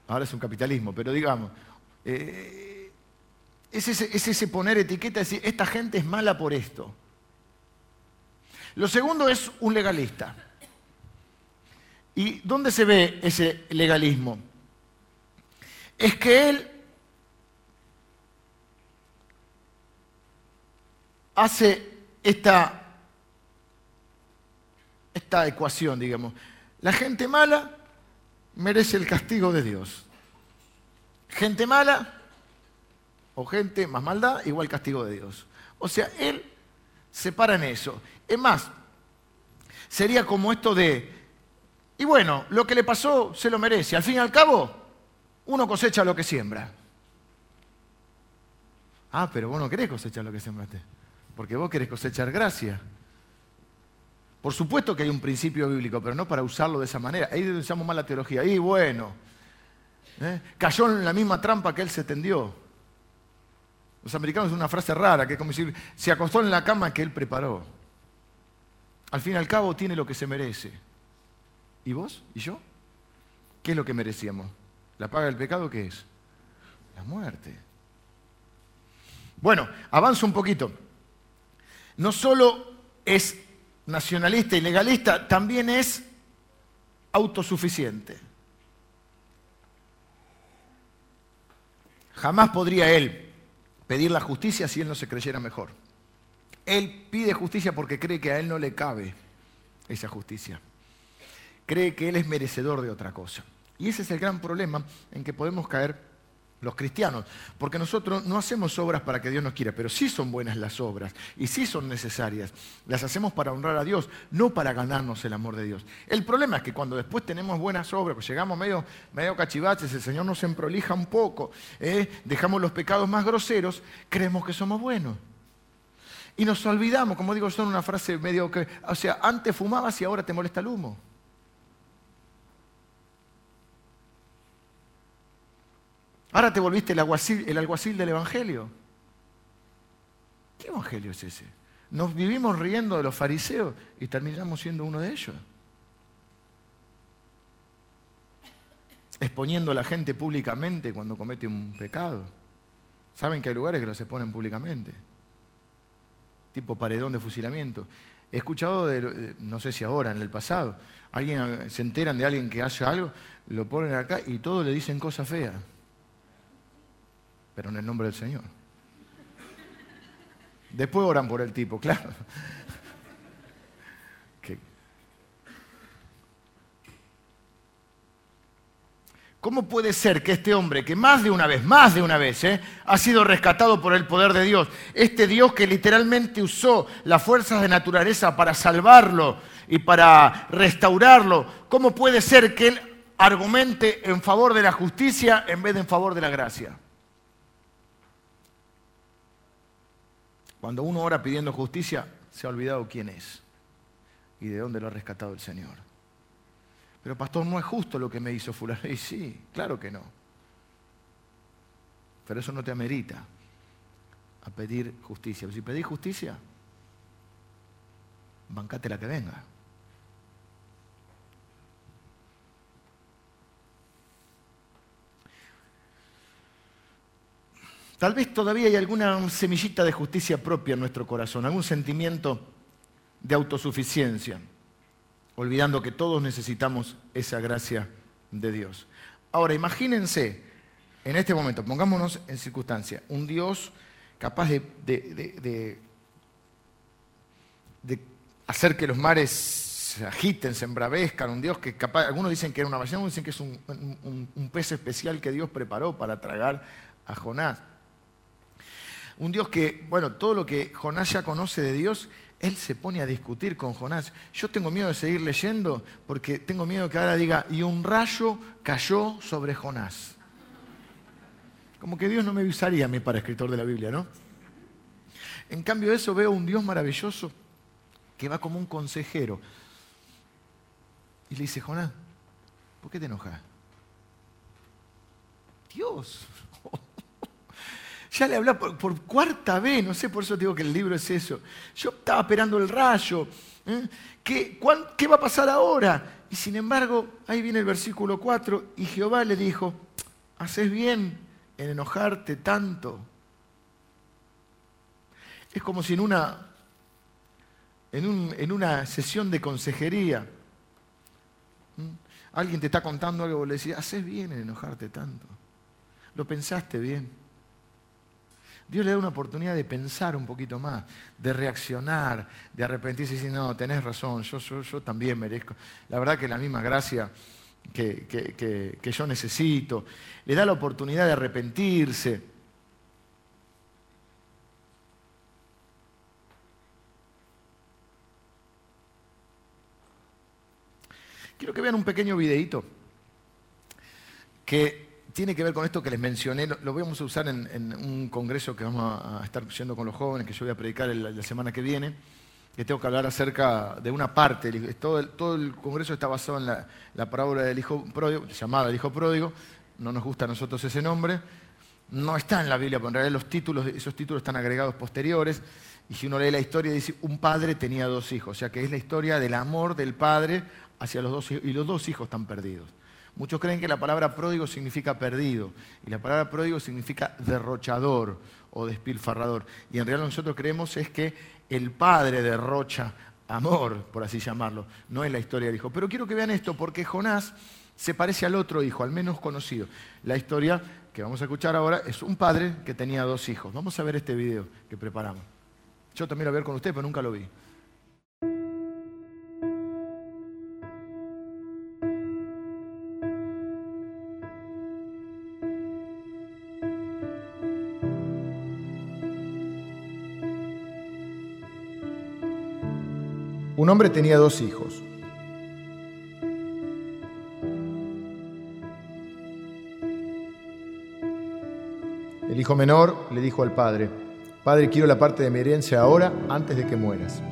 ahora, es un capitalismo, pero digamos. Eh, es ese, poner etiqueta y decir, esta gente es mala por esto. Lo segundo es un legalista. ¿Y dónde se ve ese legalismo? Es que él hace esta, esta ecuación, digamos. La gente mala merece el castigo de Dios. Gente mala o gente más maldad, igual castigo de Dios. O sea, él se para en eso. Es más, sería como esto de, y bueno, lo que le pasó se lo merece. Al fin y al cabo, uno cosecha lo que siembra. Ah, pero vos no querés cosechar lo que sembraste, porque vos querés cosechar gracia. Por supuesto que hay un principio bíblico, pero no para usarlo de esa manera. Ahí usamos mal la teología. Y bueno, ¿eh? cayó en la misma trampa que él se tendió. Los americanos es una frase rara, que es como decir, se acostó en la cama que él preparó. Al fin y al cabo tiene lo que se merece. ¿Y vos? ¿Y yo? ¿Qué es lo que merecíamos? ¿La paga del pecado qué es? La muerte. Bueno, avanzo un poquito. No solo es nacionalista y legalista, también es autosuficiente. Jamás podría él pedir la justicia si él no se creyera mejor. Él pide justicia porque cree que a él no le cabe esa justicia. Cree que él es merecedor de otra cosa. Y ese es el gran problema en que podemos caer los cristianos, porque nosotros no hacemos obras para que Dios nos quiera, pero sí son buenas las obras y sí son necesarias. Las hacemos para honrar a Dios, no para ganarnos el amor de Dios. El problema es que cuando después tenemos buenas obras, pues llegamos medio, medio cachivaches, el Señor nos emprolija un poco, ¿eh? dejamos los pecados más groseros, creemos que somos buenos. Y nos olvidamos, como digo, son una frase medio que, o sea, antes fumabas y ahora te molesta el humo. Ahora te volviste el alguacil, el del Evangelio. ¿Qué Evangelio es ese? Nos vivimos riendo de los fariseos y terminamos siendo uno de ellos. Exponiendo a la gente públicamente cuando comete un pecado. Saben que hay lugares que los exponen públicamente. Tipo paredón de fusilamiento. He escuchado, de, no sé si ahora, en el pasado, alguien se enteran de alguien que hace algo, lo ponen acá y todos le dicen cosas feas pero en el nombre del Señor. Después oran por el tipo, claro. ¿Cómo puede ser que este hombre, que más de una vez, más de una vez, eh, ha sido rescatado por el poder de Dios, este Dios que literalmente usó las fuerzas de naturaleza para salvarlo y para restaurarlo, ¿cómo puede ser que él argumente en favor de la justicia en vez de en favor de la gracia? Cuando uno ora pidiendo justicia, se ha olvidado quién es y de dónde lo ha rescatado el Señor. Pero pastor, no es justo lo que me hizo fulano. Y sí, claro que no. Pero eso no te amerita a pedir justicia. si pedís justicia, bancate la que venga. Tal vez todavía hay alguna semillita de justicia propia en nuestro corazón, algún sentimiento de autosuficiencia, olvidando que todos necesitamos esa gracia de Dios. Ahora, imagínense, en este momento, pongámonos en circunstancia, un Dios capaz de, hacer que los mares se agiten, se embravezcan, un Dios que capaz, algunos dicen que era una ballena, otros dicen que es un pez especial que Dios preparó para tragar a Jonás. Un Dios que, bueno, todo lo que Jonás ya conoce de Dios, él se pone a discutir con Jonás. Yo tengo miedo de seguir leyendo porque tengo miedo que ahora diga, y un rayo cayó sobre Jonás. Como que Dios no me usaría a mí para escritor de la Biblia, ¿no? En cambio eso veo un Dios maravilloso que va como un consejero y le dice, Jonás, ¿por qué te enojas? Dios, ya le hablaba por, cuarta vez, no sé, por eso digo que el libro es eso. Yo estaba esperando el rayo. ¿eh? ¿Qué, ¿Qué va a pasar ahora? Y sin embargo, ahí viene el versículo 4, y Jehová le dijo, haces bien en enojarte tanto. Es como si en una, en, en una sesión de consejería, alguien te está contando algo y le decís, haces bien en enojarte tanto. Lo pensaste bien. Dios le da una oportunidad de pensar un poquito más, de reaccionar, de arrepentirse y decir, no, tenés razón, yo, yo, también merezco. La verdad que la misma gracia que, que yo necesito. Le da la oportunidad de arrepentirse. Quiero que vean un pequeño videito que tiene que ver con esto que les mencioné, lo, vamos a usar en, un congreso que vamos a, estar haciendo con los jóvenes, que yo voy a predicar la semana que viene, que tengo que hablar acerca de una parte, todo el, todo el congreso está basado en la, parábola del hijo pródigo, llamada el hijo pródigo, no nos gusta a nosotros ese nombre, no está en la Biblia, porque en realidad los títulos, esos títulos están agregados posteriores, y si uno lee la historia dice, un padre tenía dos hijos, o sea que es la historia del amor del padre hacia los dos hijos, y los dos hijos están perdidos. Muchos creen que la palabra pródigo significa perdido y la palabra pródigo significa derrochador o despilfarrador. Y en realidad nosotros creemos es que el padre derrocha amor, por así llamarlo, no es la historia del hijo. Pero quiero que vean esto porque Jonás se parece al otro hijo, al menos conocido. La historia que vamos a escuchar ahora es un padre que tenía dos hijos. Vamos a ver este video que preparamos. Yo también lo voy a ver con usted, pero nunca lo vi. Hombre tenía dos hijos. El hijo menor le dijo al padre, Padre, quiero la parte de mi herencia ahora antes de que mueras.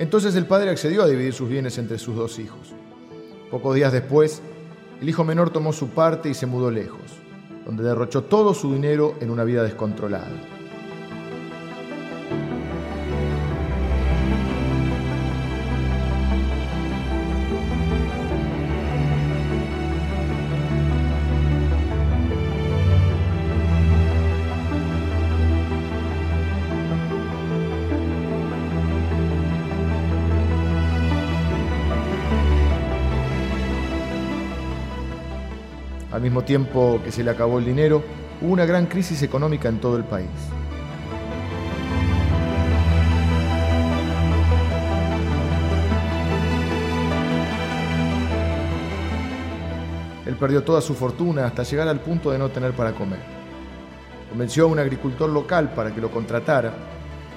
Entonces el padre accedió a dividir sus bienes entre sus dos hijos. Pocos días después, el hijo menor tomó su parte y se mudó lejos, donde derrochó todo su dinero en una vida descontrolada. Al mismo tiempo que se le acabó el dinero, hubo una gran crisis económica en todo el país. perdió toda su fortuna hasta llegar al punto de no tener para comer. Convenció a un agricultor local para que lo contratara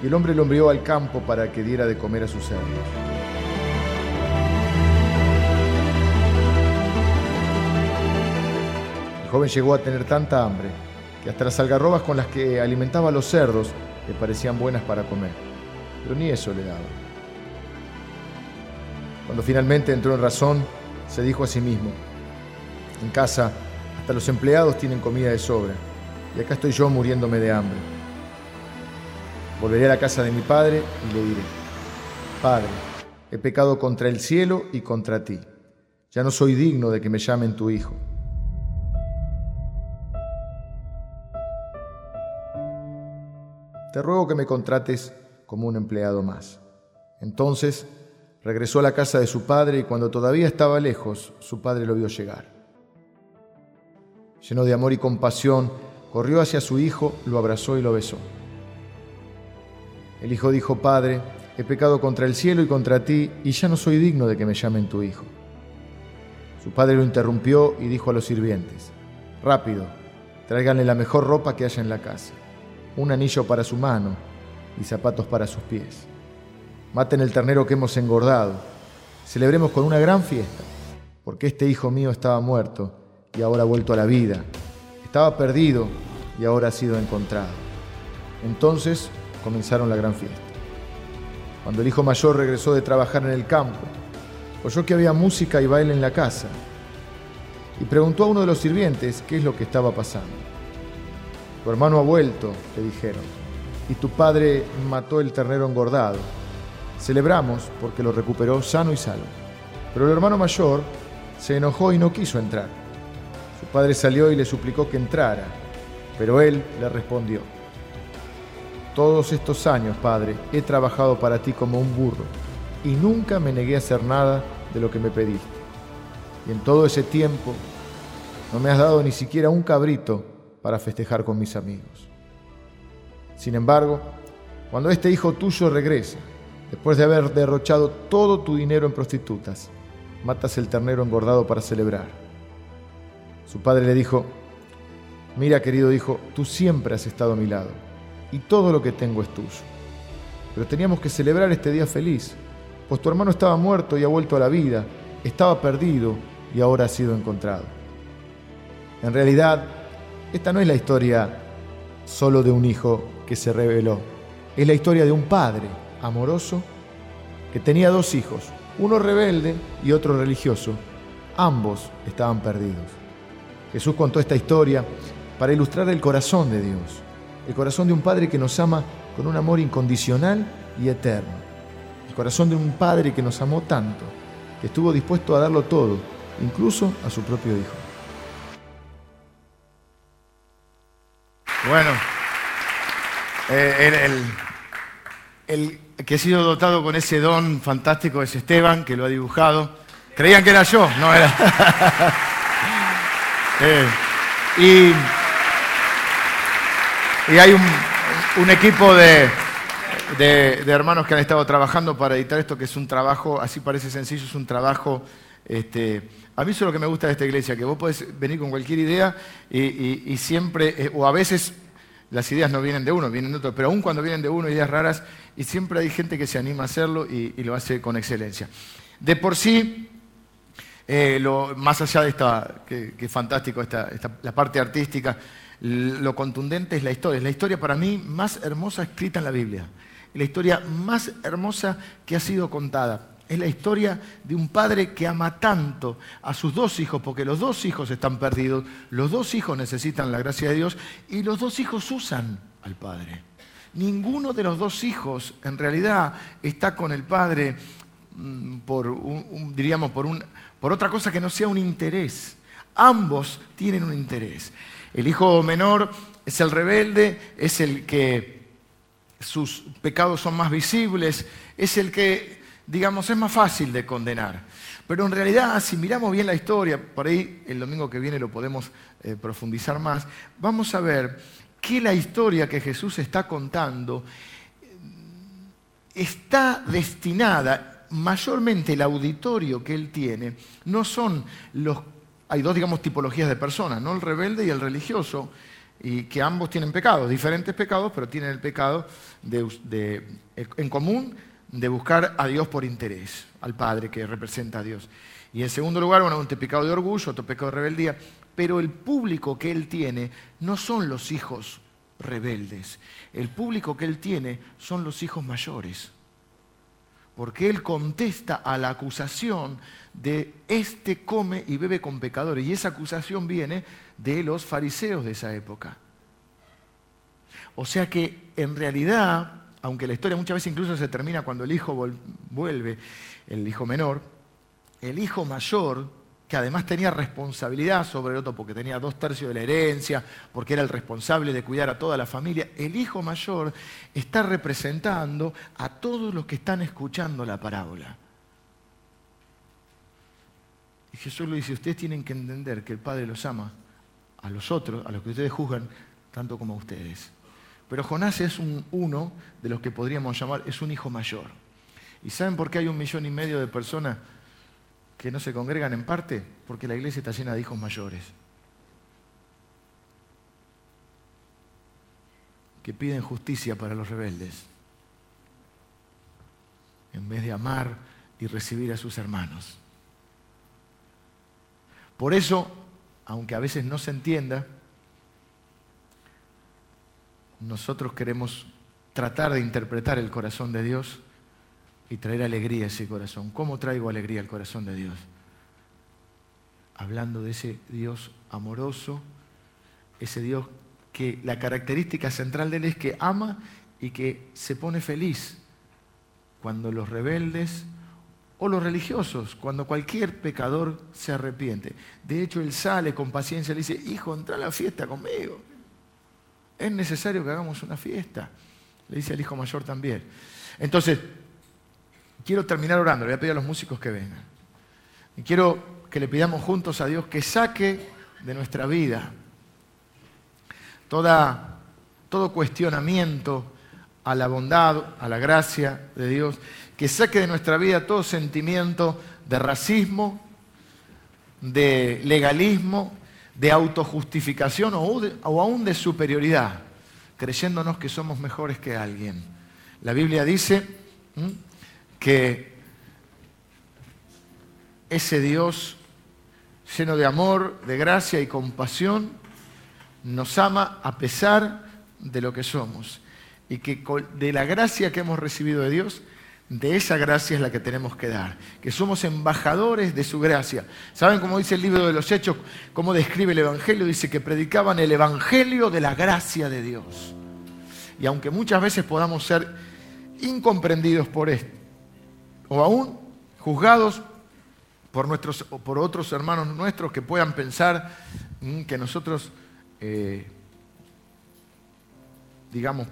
y el hombre lo envió al campo para que diera de comer a sus cerdos. Joven llegó a tener tanta hambre que hasta las algarrobas con las que alimentaba a los cerdos le parecían buenas para comer, pero ni eso le daba. Cuando finalmente entró en razón, se dijo a sí mismo, en casa hasta los empleados tienen comida de sobra y acá estoy yo muriéndome de hambre. Volveré a la casa de mi padre y le diré, Padre, he pecado contra el cielo y contra ti. Ya no soy digno de que me llamen tu hijo. Te ruego que me contrates como un empleado más. Entonces regresó a la casa de su padre y cuando todavía estaba lejos, su padre lo vio llegar. Lleno de amor y compasión, corrió hacia su hijo, lo abrazó y lo besó. El hijo dijo, Padre, he pecado contra el cielo y contra ti, y ya no soy digno de que me llamen tu hijo. Su padre lo interrumpió y dijo a los sirvientes, Rápido, tráiganle la mejor ropa que haya en la casa un anillo para su mano y zapatos para sus pies. Maten el ternero que hemos engordado. Celebremos con una gran fiesta, porque este hijo mío estaba muerto y ahora ha vuelto a la vida. Estaba perdido y ahora ha sido encontrado. Entonces comenzaron la gran fiesta. Cuando el hijo mayor regresó de trabajar en el campo, oyó que había música y baile en la casa y preguntó a uno de los sirvientes qué es lo que estaba pasando. Tu hermano ha vuelto, le dijeron, y tu padre mató el ternero engordado. Celebramos porque lo recuperó sano y salvo. Pero el hermano mayor se enojó y no quiso entrar. Su padre salió y le suplicó que entrara, pero él le respondió, Todos estos años, padre, he trabajado para ti como un burro y nunca me negué a hacer nada de lo que me pediste. Y en todo ese tiempo no me has dado ni siquiera un cabrito para festejar con mis amigos. Sin embargo, cuando este hijo tuyo regresa, después de haber derrochado todo tu dinero en prostitutas, matas el ternero engordado para celebrar. Su padre le dijo, mira querido hijo, tú siempre has estado a mi lado y todo lo que tengo es tuyo. Pero teníamos que celebrar este día feliz, pues tu hermano estaba muerto y ha vuelto a la vida, estaba perdido y ahora ha sido encontrado. En realidad, esta no es la historia solo de un hijo que se reveló, es la historia de un padre amoroso que tenía dos hijos, uno rebelde y otro religioso. Ambos estaban perdidos. Jesús contó esta historia para ilustrar el corazón de Dios, el corazón de un padre que nos ama con un amor incondicional y eterno, el corazón de un padre que nos amó tanto, que estuvo dispuesto a darlo todo, incluso a su propio hijo. Bueno, eh, el, que ha sido dotado con ese don fantástico es Esteban, que lo ha dibujado. Creían que era yo, no era. Eh, y, hay un, equipo de, hermanos que han estado trabajando para editar esto, que es un trabajo, así parece sencillo, es un trabajo este, a mí eso es lo que me gusta de esta iglesia, que vos podés venir con cualquier idea y, siempre, eh, o a veces las ideas no vienen de uno, vienen de otro, pero aún cuando vienen de uno, ideas raras, y siempre hay gente que se anima a hacerlo y, lo hace con excelencia. De por sí, eh, más allá de esta, que, es fantástico, esta, la parte artística, lo contundente es la historia. Es la historia para mí más hermosa escrita en la Biblia. La historia más hermosa que ha sido contada. Es la historia de un padre que ama tanto a sus dos hijos, porque los dos hijos están perdidos, los dos hijos necesitan la gracia de Dios y los dos hijos usan al padre. Ninguno de los dos hijos en realidad está con el padre mm, por, diríamos, por, un, por otra cosa que no sea un interés. Ambos tienen un interés. El hijo menor es el rebelde, es el que sus pecados son más visibles, es el que digamos, es más fácil de condenar. Pero en realidad, si miramos bien la historia, por ahí el domingo que viene lo podemos eh, profundizar más, vamos a ver que la historia que Jesús está contando eh, está destinada, mayormente el auditorio que él tiene, no son los hay dos, digamos, tipologías de personas, ¿no? El rebelde y el religioso, y que ambos tienen pecados, diferentes pecados, pero tienen el pecado en común de buscar a Dios por interés, al Padre que representa a Dios. Y en segundo lugar, bueno, un pecado de orgullo, otro pecado de rebeldía, pero el público que él tiene no son los hijos rebeldes, el público que él tiene son los hijos mayores porque él contesta a la acusación de este come y bebe con pecadores. Y esa acusación viene de los fariseos de esa época. O sea que en realidad, aunque la historia muchas veces incluso se termina cuando el hijo vuelve, el hijo menor, el hijo mayor que además tenía responsabilidad sobre el otro porque tenía dos tercios de la herencia, porque era el responsable de cuidar a toda la familia, el hijo mayor está representando a todos los que están escuchando la parábola. Y Jesús le dice, ustedes tienen que entender que el Padre los ama a los otros, a los que ustedes juzgan, tanto como a ustedes. Pero Jonás es un, uno de los que podríamos llamar, es un hijo mayor. ¿Y saben por qué hay un millón y medio de personas que no se congregan en parte porque la iglesia está llena de hijos mayores. que piden justicia para los rebeldes, en vez de amar y recibir a sus hermanos. Por eso, aunque a veces no se entienda, nosotros queremos tratar de interpretar el corazón de Dios y traer alegría a ese corazón. ¿Cómo traigo alegría al corazón de Dios? Hablando de ese Dios amoroso, ese Dios que la característica central de él es que ama y que se pone feliz cuando los rebeldes o los religiosos, cuando cualquier pecador se arrepiente. De hecho, él sale con paciencia y le dice, hijo, entra a la fiesta conmigo. Es necesario que hagamos una fiesta. Le dice al hijo mayor también. Entonces, quiero terminar orando, le voy a pedir a los músicos que vengan. Y quiero que le pidamos juntos a Dios que saque de nuestra vida toda, todo cuestionamiento a la bondad, a la gracia de Dios, que saque de nuestra vida todo sentimiento de racismo, de legalismo, de autojustificación o, o aún de superioridad, creyéndonos que somos mejores que alguien. La Biblia dice que ese Dios lleno de amor, de gracia y compasión, nos ama a pesar de lo que somos. Y que de la gracia que hemos recibido de Dios, de esa gracia es la que tenemos que dar. Que somos embajadores de su gracia. ¿Saben cómo dice el libro de los Hechos? ¿Cómo describe el Evangelio? Dice que predicaban el Evangelio de la gracia de Dios. Y aunque muchas veces podamos ser incomprendidos por esto, o aún juzgados por, nuestros, por otros hermanos nuestros que puedan pensar mm, que nosotros, eh, digamos,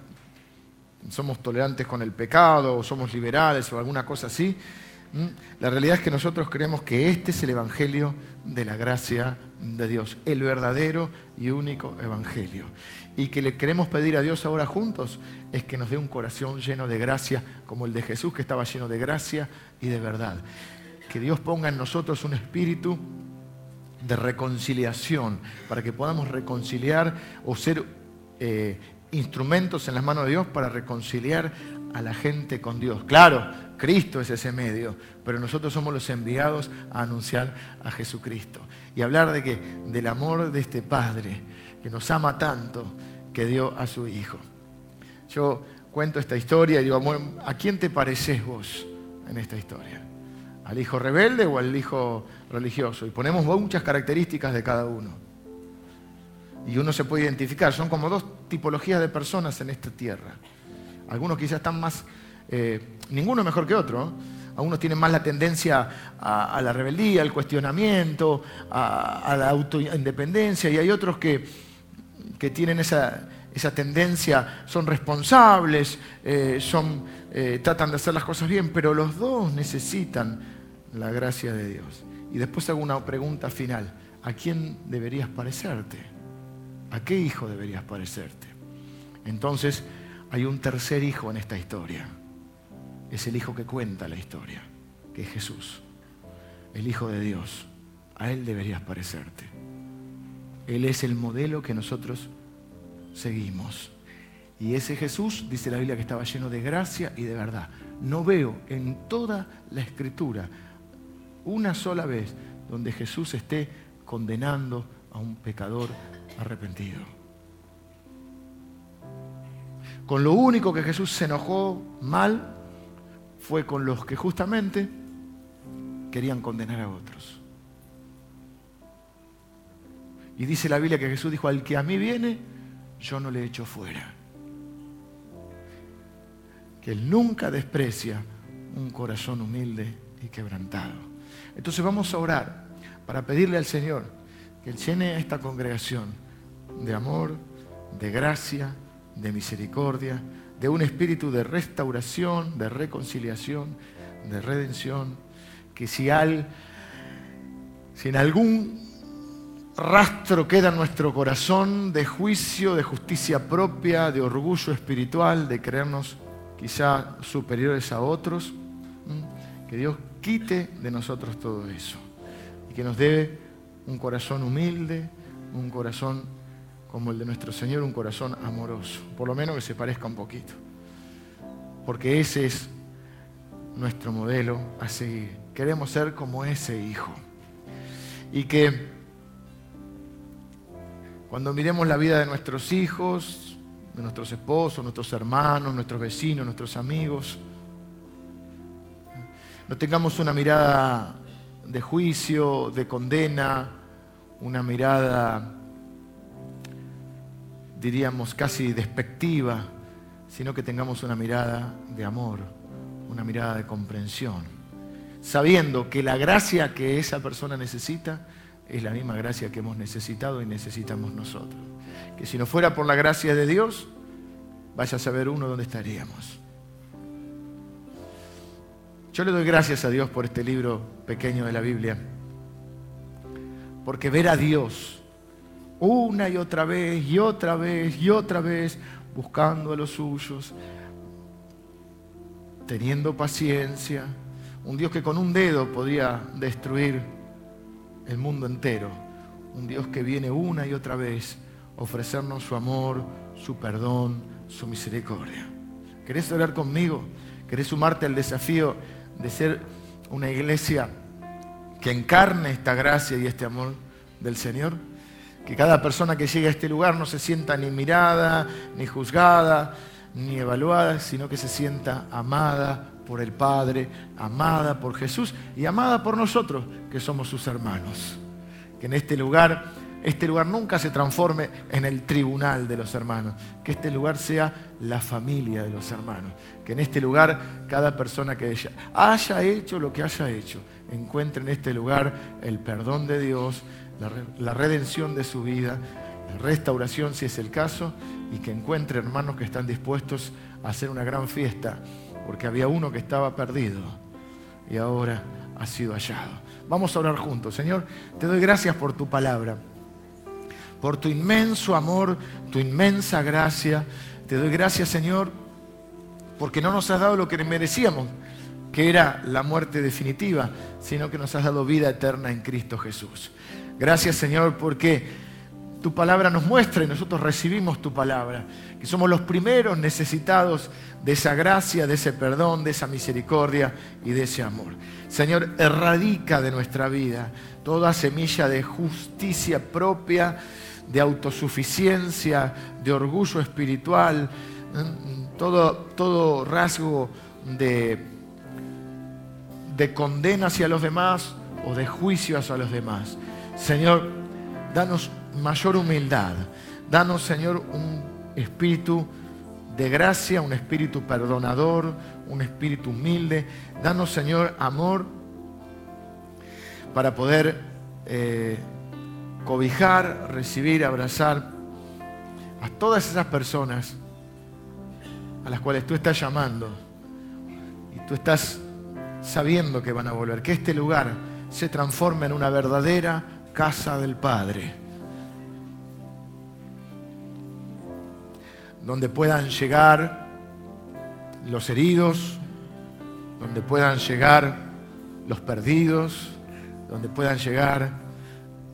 somos tolerantes con el pecado o somos liberales o alguna cosa así. La realidad es que nosotros creemos que este es el Evangelio de la gracia de Dios, el verdadero y único Evangelio y que le queremos pedir a Dios ahora juntos es que nos dé un corazón lleno de gracia como el de Jesús que estaba lleno de gracia y de verdad. Que Dios ponga en nosotros un espíritu de reconciliación para que podamos reconciliar o ser eh, instrumentos en las manos de Dios para reconciliar a la gente con Dios. Claro, Cristo es ese medio, pero nosotros somos los enviados a anunciar a Jesucristo y hablar de que del amor de este Padre que nos ama tanto, que dio a su Hijo. Yo cuento esta historia y digo, ¿a quién te pareces vos en esta historia? ¿Al hijo rebelde o al hijo religioso? Y ponemos muchas características de cada uno. Y uno se puede identificar, son como dos tipologías de personas en esta tierra. Algunos quizás están más, eh, ninguno mejor que otro. Algunos tienen más la tendencia a, la rebeldía, al cuestionamiento, a, la autoindependencia, y hay otros que que tienen esa, tendencia son responsables, eh, son, eh, tratan de hacer las cosas bien, pero los dos necesitan la gracia de Dios. Y después hago una pregunta final. ¿A quién deberías parecerte? ¿A qué hijo deberías parecerte? Entonces hay un tercer hijo en esta historia. Es el hijo que cuenta la historia, que es Jesús, el Hijo de Dios, a Él deberías parecerte. Él es el modelo que nosotros seguimos. Y ese Jesús, dice la Biblia, que estaba lleno de gracia y de verdad. No veo en toda la escritura una sola vez donde Jesús esté condenando a un pecador arrepentido. Con lo único que Jesús se enojó mal fue con los que justamente querían condenar a otros. Y dice la Biblia que Jesús dijo, al que a mí viene, yo no le echo fuera. Que Él nunca desprecia un corazón humilde y quebrantado. Entonces vamos a orar para pedirle al Señor que llene esta congregación de amor, de gracia, de misericordia, de un espíritu de restauración, de reconciliación, de redención, que si, al, si en algún rastro queda en nuestro corazón de juicio, de justicia propia, de orgullo espiritual, de creernos quizá superiores a otros, que Dios quite de nosotros todo eso y que nos dé un corazón humilde, un corazón como el de nuestro Señor, un corazón amoroso, por lo menos que se parezca un poquito, porque ese es nuestro modelo a seguir. Queremos ser como ese hijo. Y que cuando miremos la vida de nuestros hijos, de nuestros esposos, nuestros hermanos, nuestros vecinos, nuestros amigos, no tengamos una mirada de juicio, de condena, una mirada, diríamos, casi despectiva, sino que tengamos una mirada de amor, una mirada de comprensión, sabiendo que la gracia que esa persona necesita es la misma gracia que hemos necesitado y necesitamos nosotros. Que si no fuera por la gracia de Dios, vaya a saber uno dónde estaríamos. Yo le doy gracias a Dios por este libro pequeño de la Biblia, porque ver a Dios una y otra vez y otra vez y otra vez buscando a los suyos, teniendo paciencia, un Dios que con un dedo podría destruir el mundo entero, un Dios que viene una y otra vez a ofrecernos su amor, su perdón, su misericordia. ¿Querés orar conmigo? ¿Querés sumarte al desafío de ser una iglesia que encarne esta gracia y este amor del Señor? Que cada persona que llegue a este lugar no se sienta ni mirada, ni juzgada, ni evaluada, sino que se sienta amada por el Padre, amada por Jesús y amada por nosotros, que somos sus hermanos. Que en este lugar, este lugar nunca se transforme en el tribunal de los hermanos, que este lugar sea la familia de los hermanos, que en este lugar cada persona que haya hecho lo que haya hecho, encuentre en este lugar el perdón de Dios, la, redención de su vida, la restauración si es el caso, y que encuentre hermanos que están dispuestos a hacer una gran fiesta, porque había uno que estaba perdido y ahora ha sido hallado. Vamos a orar juntos. Señor, te doy gracias por tu palabra, por tu inmenso amor, tu inmensa gracia. Te doy gracias, Señor, porque no nos has dado lo que merecíamos, que era la muerte definitiva, sino que nos has dado vida eterna en Cristo Jesús. Gracias, Señor, porque tu palabra nos muestra y nosotros recibimos tu palabra, que somos los primeros necesitados de esa gracia, de ese perdón, de esa misericordia y de ese amor. Señor, erradica de nuestra vida toda semilla de justicia propia, de autosuficiencia, de orgullo espiritual, todo, todo rasgo de, de condena hacia los demás o de juicio hacia los demás. Señor, danos mayor humildad. Danos, Señor, un espíritu de gracia, un espíritu perdonador, un espíritu humilde. Danos, Señor, amor para poder eh, cobijar, recibir, abrazar a todas esas personas a las cuales tú estás llamando y tú estás sabiendo que van a volver. Que este lugar se transforme en una verdadera casa del Padre donde puedan llegar los heridos, donde puedan llegar los perdidos, donde puedan llegar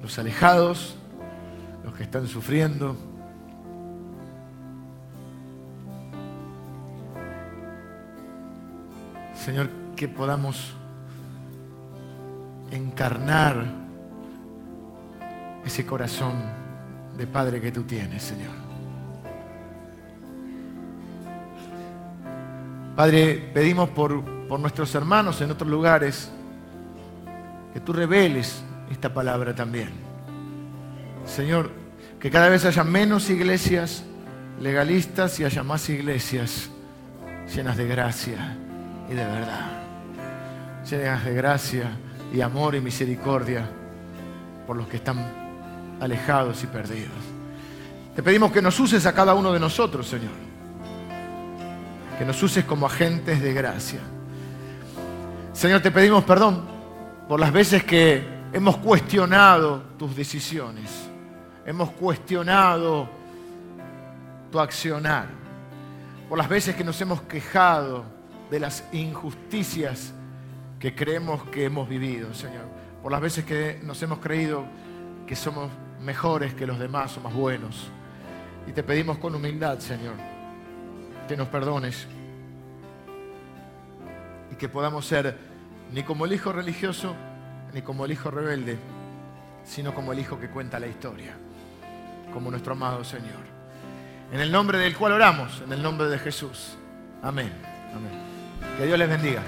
los alejados, los que están sufriendo. Señor, que podamos encarnar ese corazón de Padre que tú tienes, Señor. Padre, pedimos por, por nuestros hermanos en otros lugares que tú reveles esta palabra también. Señor, que cada vez haya menos iglesias legalistas y haya más iglesias llenas de gracia y de verdad. Llenas de gracia y amor y misericordia por los que están alejados y perdidos. Te pedimos que nos uses a cada uno de nosotros, Señor. Que nos uses como agentes de gracia. Señor, te pedimos perdón por las veces que hemos cuestionado tus decisiones. Hemos cuestionado tu accionar. Por las veces que nos hemos quejado de las injusticias que creemos que hemos vivido, Señor. Por las veces que nos hemos creído que somos mejores que los demás o más buenos. Y te pedimos con humildad, Señor, que nos perdones y que podamos ser ni como el hijo religioso, ni como el hijo rebelde, sino como el hijo que cuenta la historia, como nuestro amado Señor. En el nombre del cual oramos, en el nombre de Jesús. Amén. Amén. Que Dios les bendiga.